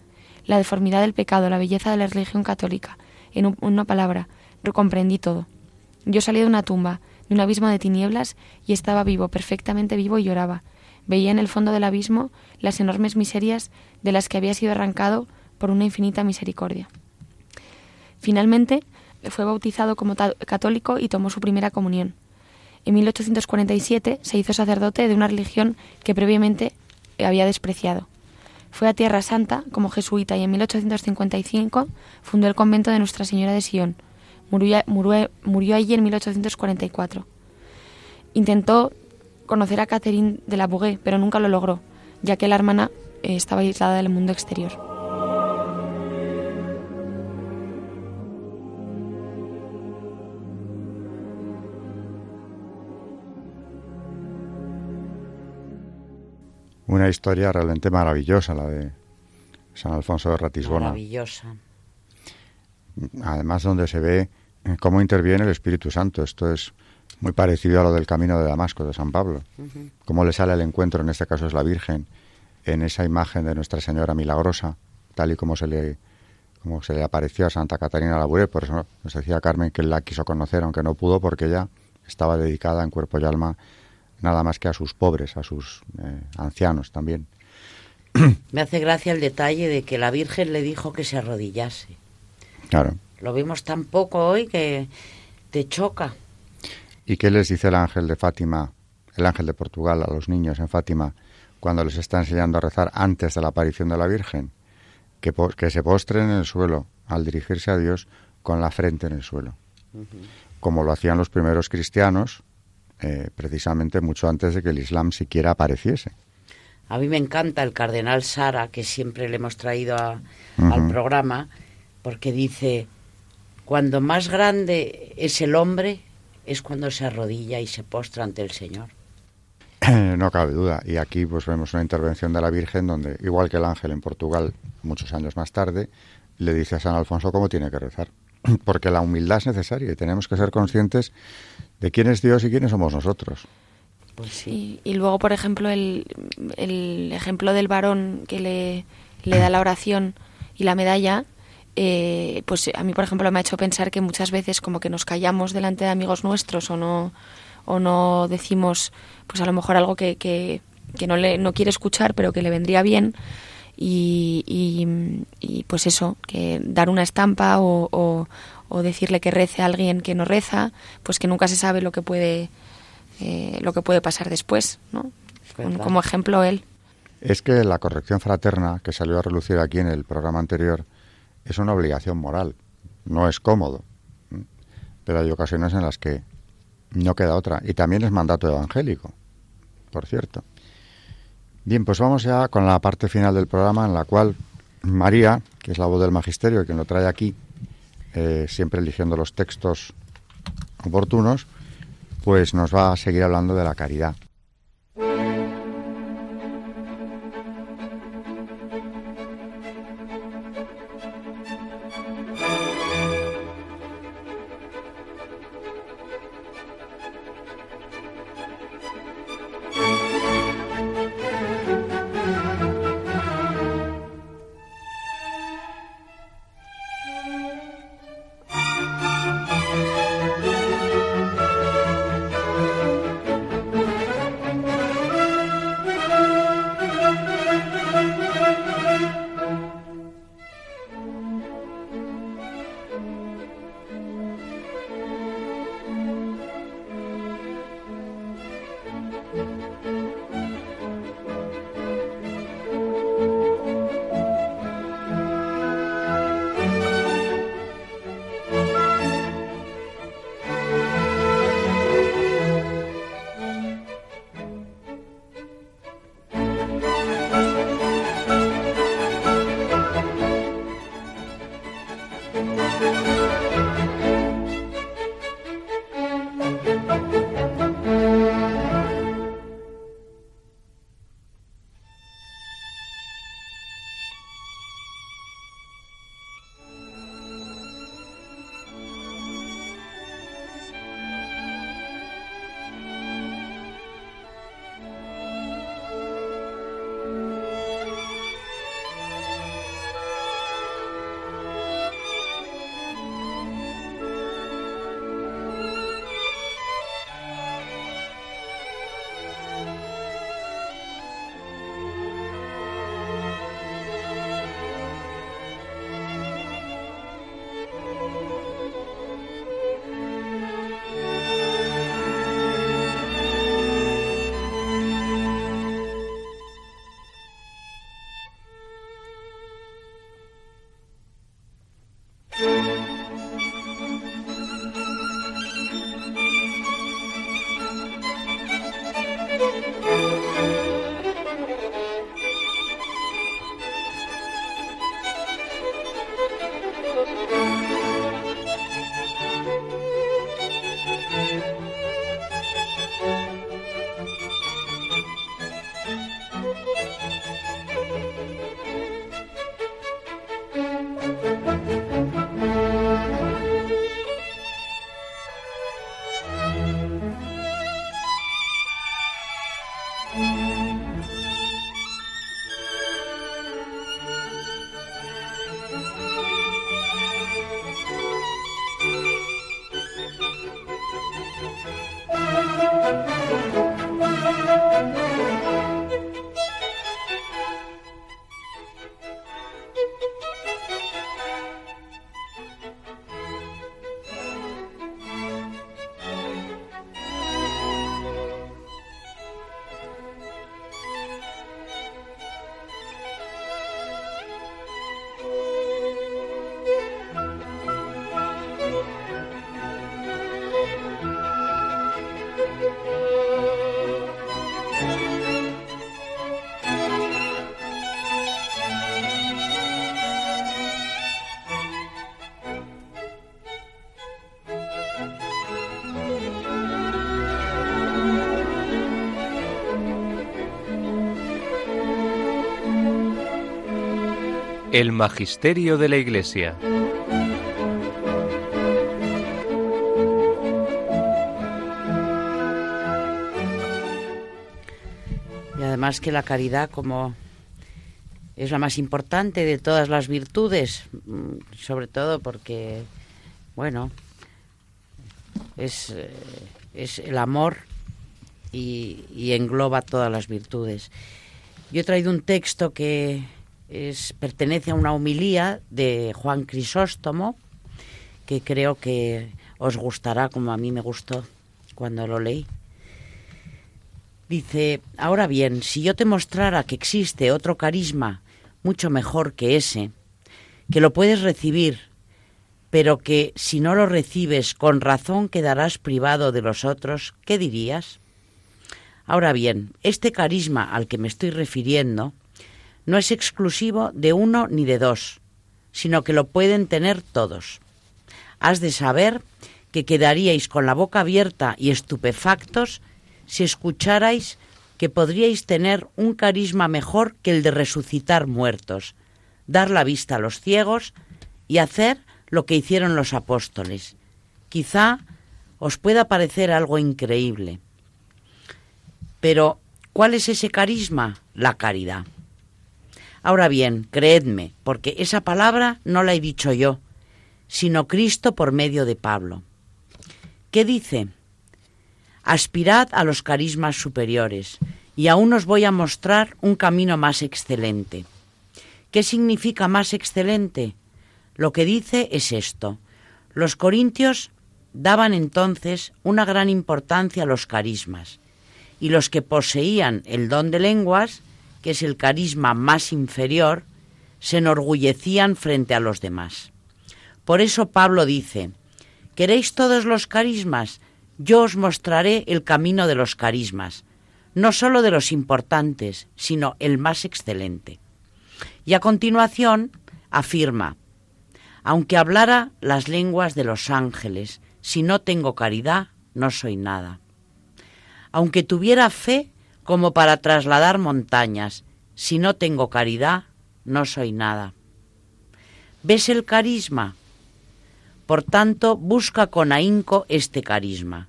la deformidad del pecado, la belleza de la religión católica. En una palabra, comprendí todo. Yo salí de una tumba, de un abismo de tinieblas, y estaba vivo, perfectamente vivo, y lloraba. Veía en el fondo del abismo las enormes miserias de las que había sido arrancado por una infinita misericordia. Finalmente, fue bautizado como católico y tomó su primera comunión. En 1847 se hizo sacerdote de una religión que previamente había despreciado. Fue a Tierra Santa como jesuita y en 1855 fundó el convento de Nuestra Señora de Sion. Murió, allí en 1844. Intentó conocer a Catherine de la Bouguer, pero nunca lo logró, ya que la hermana eh, estaba aislada del mundo exterior. Una historia realmente maravillosa, la de San Alfonso de Ratisbona. Maravillosa. Además, donde se ve cómo interviene el Espíritu Santo. Esto es muy parecido a lo del camino de Damasco, de San Pablo. Cómo le sale el encuentro, en este caso es la Virgen, en esa imagen de Nuestra Señora Milagrosa, tal y como se le, como se le apareció a Santa Catarina Labouré. Por eso nos decía Carmen que él la quiso conocer, aunque no pudo, porque ella estaba dedicada en cuerpo y alma nada más que a sus pobres, a sus eh, ancianos también. Me hace gracia el detalle de que la Virgen le dijo que se arrodillase. Claro. Lo vimos tan poco hoy que te choca. ¿Y qué les dice el ángel de Fátima, el ángel de Portugal, a los niños en Fátima, cuando les está enseñando a rezar antes de la aparición de la Virgen? Que, que se postren en el suelo al dirigirse a Dios con la frente en el suelo. Como lo hacían los primeros cristianos, eh, precisamente mucho antes de que el Islam siquiera apareciese. A mí me encanta el cardenal Sara, que siempre le hemos traído al programa, porque dice, cuando más grande es el hombre, es cuando se arrodilla y se postra ante el Señor. No cabe duda. Y aquí pues vemos una intervención de la Virgen donde, igual que el ángel en Portugal, muchos años más tarde, le dice a San Alfonso cómo tiene que rezar. Porque la humildad es necesaria y tenemos que ser conscientes de quién es Dios y quiénes somos nosotros. Pues sí. y, luego, por ejemplo, el, el, ejemplo del varón que le, le da la oración y la medalla, eh, pues a mí, por ejemplo, me ha hecho pensar que muchas veces como que nos callamos delante de amigos nuestros o no, o no decimos, pues a lo mejor algo que, que, que no, le, no quiere escuchar, pero que le vendría bien. Y, y, pues eso, que dar una estampa o, o decirle que rece a alguien que no reza, pues que nunca se sabe lo que puede, eh, lo que puede pasar después, ¿no? Como ejemplo él. Es que la corrección fraterna que salió a relucir aquí en el programa anterior es una obligación moral, no es cómodo, pero hay ocasiones en las que no queda otra y también es mandato evangélico, por cierto. Bien, pues vamos ya con la parte final del programa en la cual María, que es la voz del magisterio, quien lo trae aquí, eh, siempre eligiendo los textos oportunos, pues nos va a seguir hablando de la caridad. El Magisterio de la Iglesia. Y además que la caridad como es la más importante de todas las virtudes, mm, sobre todo porque, bueno, es, eh, es el amor y, y engloba todas las virtudes. Yo he traído un texto que es, pertenece a una homilía de Juan Crisóstomo, que creo que os gustará como a mí me gustó cuando lo leí. Dice, ahora bien, si yo te mostrara que existe otro carisma mucho mejor que ese, que lo puedes recibir, pero que si no lo recibes con razón quedarás privado de los otros, ¿qué dirías? Ahora bien, este carisma al que me estoy refiriendo no es exclusivo de uno ni de dos, sino que lo pueden tener todos. Has de saber que quedaríais con la boca abierta y estupefactos si escucharais que podríais tener un carisma mejor que el de resucitar muertos, dar la vista a los ciegos y hacer lo que hicieron los apóstoles. Quizá os pueda parecer algo increíble. Pero, ¿cuál es ese carisma? La caridad. Ahora bien, creedme, porque esa palabra no la he dicho yo, sino Cristo por medio de Pablo. ¿Qué dice? Aspirad a los carismas superiores, y aún os voy a mostrar un camino más excelente. ¿Qué significa más excelente? Lo que dice es esto. Los corintios daban entonces una gran importancia a los carismas, y los que poseían el don de lenguas, que es el carisma más inferior, se enorgullecían frente a los demás. Por eso Pablo dice, ¿queréis todos los carismas? Yo os mostraré el camino de los carismas, no sólo de los importantes, sino el más excelente. Y a continuación afirma, aunque hablara las lenguas de los ángeles, si no tengo caridad, no soy nada. Aunque tuviera fe como para trasladar montañas, si no tengo caridad, no soy nada. ¿Ves el carisma? Por tanto, busca con ahínco este carisma.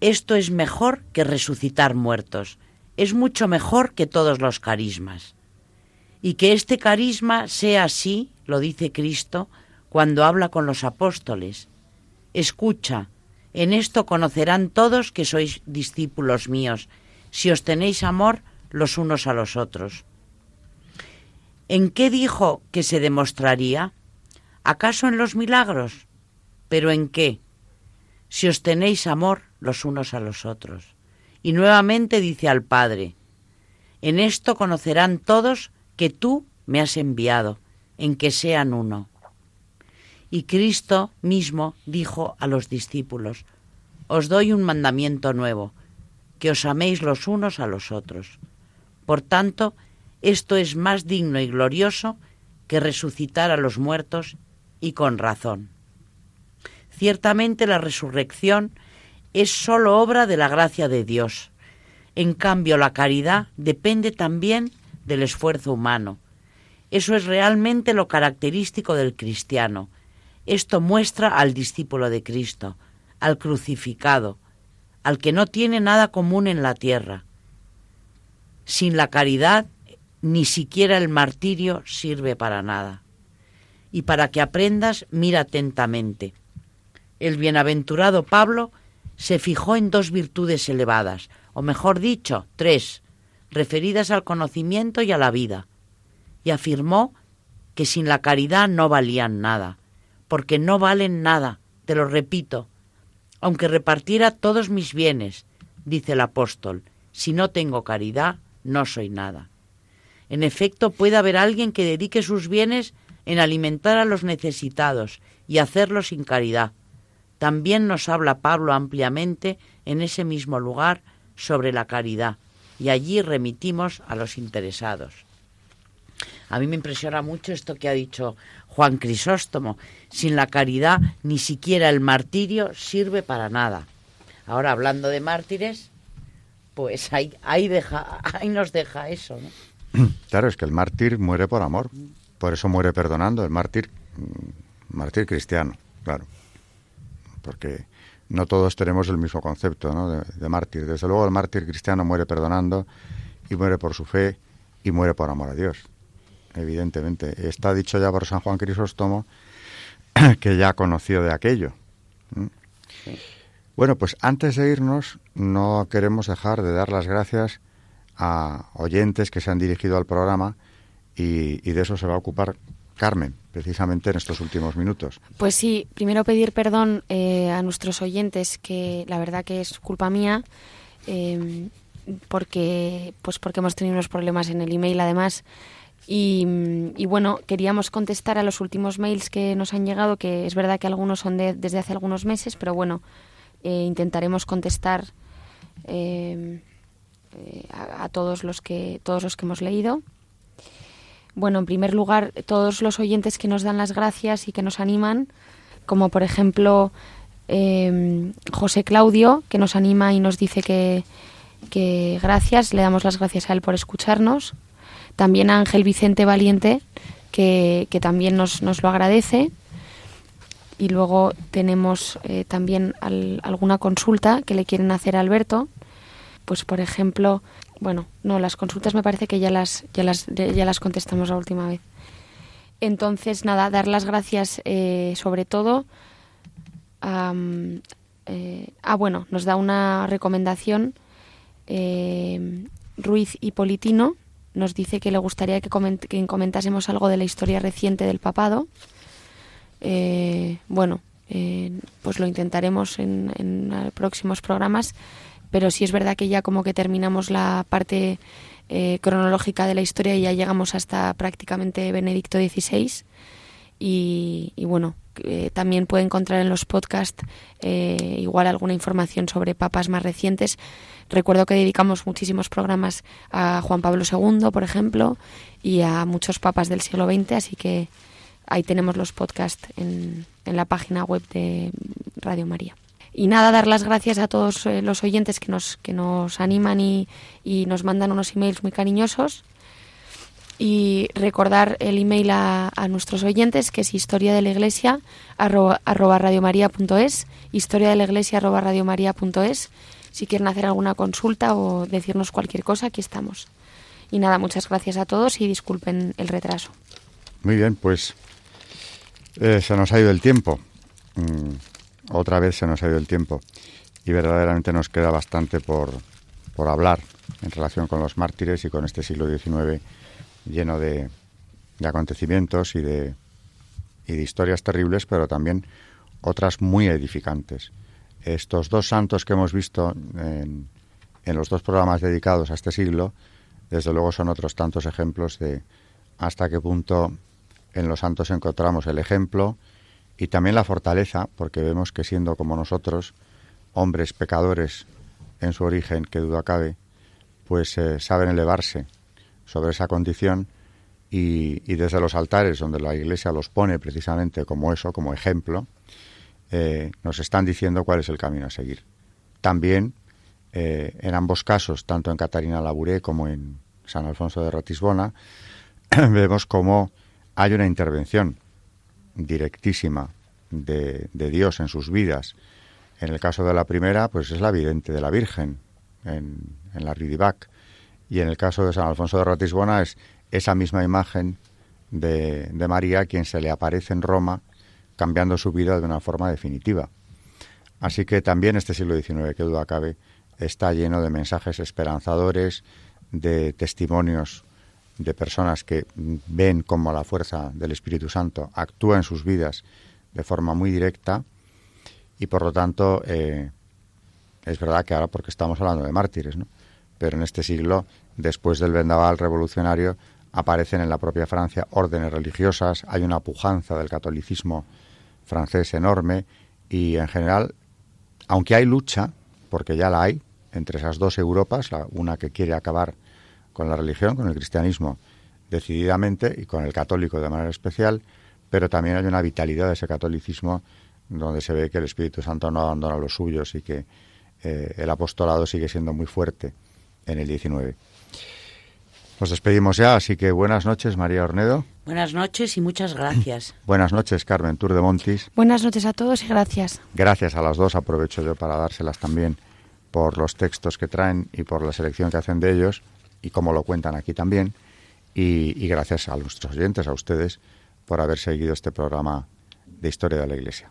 Esto es mejor que resucitar muertos, es mucho mejor que todos los carismas. Y que este carisma sea así, lo dice Cristo, cuando habla con los apóstoles. Escucha, en esto conocerán todos que sois discípulos míos, si os tenéis amor los unos a los otros. ¿En qué dijo que se demostraría? ¿Acaso en los milagros? ¿Pero en qué? Si os tenéis amor los unos a los otros. Y nuevamente dice al Padre, en esto conocerán todos que tú me has enviado, en que sean uno. Y Cristo mismo dijo a los discípulos, os doy un mandamiento nuevo, que os améis los unos a los otros. Por tanto, esto es más digno y glorioso que resucitar a los muertos y con razón. Ciertamente la resurrección es sólo obra de la gracia de Dios. En cambio, la caridad depende también del esfuerzo humano. Eso es realmente lo característico del cristiano. Esto muestra al discípulo de Cristo, al crucificado, al que no tiene nada común en la tierra. Sin la caridad, ni siquiera el martirio sirve para nada. Y para que aprendas, mira atentamente. El bienaventurado Pablo se fijó en dos virtudes elevadas, o mejor dicho, tres, referidas al conocimiento y a la vida, y afirmó que sin la caridad no valían nada, porque no valen nada, te lo repito, aunque repartiera todos mis bienes, dice el apóstol, si no tengo caridad, no soy nada. En efecto, puede haber alguien que dedique sus bienes en alimentar a los necesitados y hacerlo sin caridad, también nos habla Pablo ampliamente en ese mismo lugar sobre la caridad y allí remitimos a los interesados. A mí me impresiona mucho esto que ha dicho Juan Crisóstomo. Sin la caridad ni siquiera el martirio sirve para nada. Ahora, hablando de mártires, pues ahí, ahí, deja, ahí nos deja eso. ¿no? Claro, es que el mártir muere por amor. Por eso muere perdonando el mártir, mm, mártir cristiano, claro. Porque no todos tenemos el mismo concepto de mártir. Desde luego el mártir cristiano muere perdonando y muere por su fe y muere por amor a Dios. Evidentemente. Está dicho ya por San Juan Crisóstomo que ya conoció de aquello. Bueno, pues antes de irnos, no queremos dejar de dar las gracias a oyentes que se han dirigido al programa y, de eso se va a ocupar Carmen, precisamente en estos últimos minutos. Pues sí, primero pedir perdón eh, a nuestros oyentes, que la verdad que es culpa mía, eh, porque, pues porque hemos tenido unos problemas en el email además. Y, bueno, queríamos contestar a los últimos mails que nos han llegado, que es verdad que algunos son de, desde hace algunos meses, pero bueno, eh, intentaremos contestar eh, eh, a, todos los que todos los que hemos leído. Bueno, en primer lugar, todos los oyentes que nos dan las gracias y que nos animan, como por ejemplo José Claudio, que nos anima y nos dice que gracias, le damos las gracias a él por escucharnos. También a Ángel Vicente Valiente, que, también nos, nos, lo agradece. Y luego tenemos eh, también alguna consulta que le quieren hacer a Alberto. Pues, por ejemplo, bueno, no, las consultas me parece que ya las, ya las, ya las contestamos la última vez. Entonces, nada, dar las gracias eh, sobre todo. Eh, ah, bueno, nos da una recomendación Ruiz y Politino, nos dice que le gustaría que, comentásemos algo de la historia reciente del papado. Eh, bueno, eh, pues lo intentaremos en, próximos programas, pero sí es verdad que ya como que terminamos la parte eh, cronológica de la historia y ya llegamos hasta prácticamente Benedicto XVI. Y bueno, también puede encontrar en los podcasts igual alguna información sobre papas más recientes Recuerdo que dedicamos muchísimos programas a Juan Pablo II, por ejemplo, y a muchos papas del siglo XX, así que ahí tenemos los podcasts en, la página web de Radio María. Y nada, dar las gracias a todos eh, los oyentes que nos, que nos animan y, nos mandan unos emails muy cariñosos. Y recordar el email a, nuestros oyentes, que es historia de la iglesia arroba, historia de la iglesia arroba si quieren hacer alguna consulta o decirnos cualquier cosa, aquí estamos. Y nada, muchas gracias a todos y disculpen el retraso. Muy bien, pues eh, se nos ha ido el tiempo. Mm, otra vez se nos ha ido el tiempo. Y verdaderamente nos queda bastante por, por hablar en relación con los mártires y con este siglo XIX lleno de, de acontecimientos y de, historias terribles, pero también otras muy edificantes. Estos dos santos que hemos visto en, los dos programas dedicados a este siglo, desde luego son otros tantos ejemplos de hasta qué punto en los santos encontramos el ejemplo y también la fortaleza, porque vemos que siendo como nosotros, hombres pecadores en su origen, que duda cabe, pues eh, saben elevarse sobre esa condición y, desde los altares donde la Iglesia los pone precisamente como eso, como ejemplo, eh, nos están diciendo cuál es el camino a seguir. También, eh, en ambos casos, tanto en Catarina Labouré como en San Alfonso de Ratisbona, vemos cómo hay una intervención directísima de, Dios en sus vidas. En el caso de la primera, pues es la vidente de la Virgen, en, la Ridibac. Y en el caso de San Alfonso de Ratisbona es esa misma imagen de, María quien se le aparece en Roma cambiando su vida de una forma definitiva. Así que también este siglo XIX, que duda cabe, está lleno de mensajes esperanzadores, de testimonios de personas que ven cómo la fuerza del Espíritu Santo actúa en sus vidas de forma muy directa y por lo tanto eh, es verdad que ahora porque estamos hablando de mártires, ¿no? Pero en este siglo, después del vendaval revolucionario, aparecen en la propia Francia órdenes religiosas, hay una pujanza del catolicismo francés enorme y en general, aunque hay lucha, porque ya la hay, entre esas dos Europas, la, una que quiere acabar con la religión, con el cristianismo decididamente y con el católico de manera especial, pero también hay una vitalidad de ese catolicismo donde se ve que el Espíritu Santo no abandona los suyos y que eh, el apostolado sigue siendo muy fuerte en el 19. Nos despedimos ya, así que buenas noches, María Ornedo. Buenas noches y muchas gracias. buenas noches, Carmen Tour de Montis. Buenas noches a todos y gracias. Gracias a las dos, aprovecho yo para dárselas también por los textos que traen y por la selección que hacen de ellos y cómo lo cuentan aquí también. Y, y gracias a nuestros oyentes, a ustedes, por haber seguido este programa de Historia de la Iglesia.